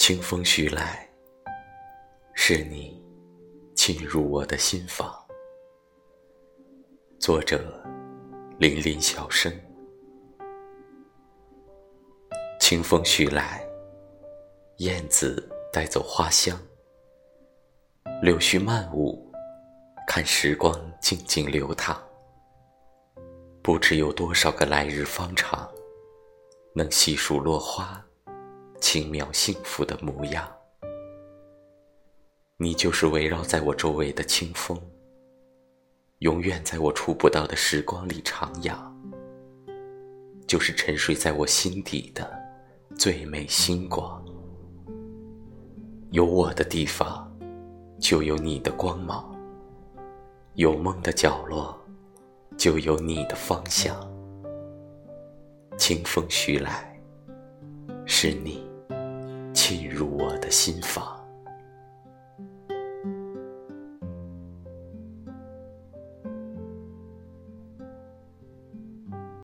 清风徐来，是你沁入我的心房。作者：林林小生。清风徐来，燕子带走花香，柳絮漫舞，看时光静静流淌。不知有多少个来日方长，能细数落花。轻描幸福的模样，你就是围绕在我周围的清风，永远在我触不到的时光里徜徉，就是沉睡在我心底的最美星光。有我的地方，就有你的光芒；有梦的角落，就有你的方向。清风徐来，是你。入我的心房。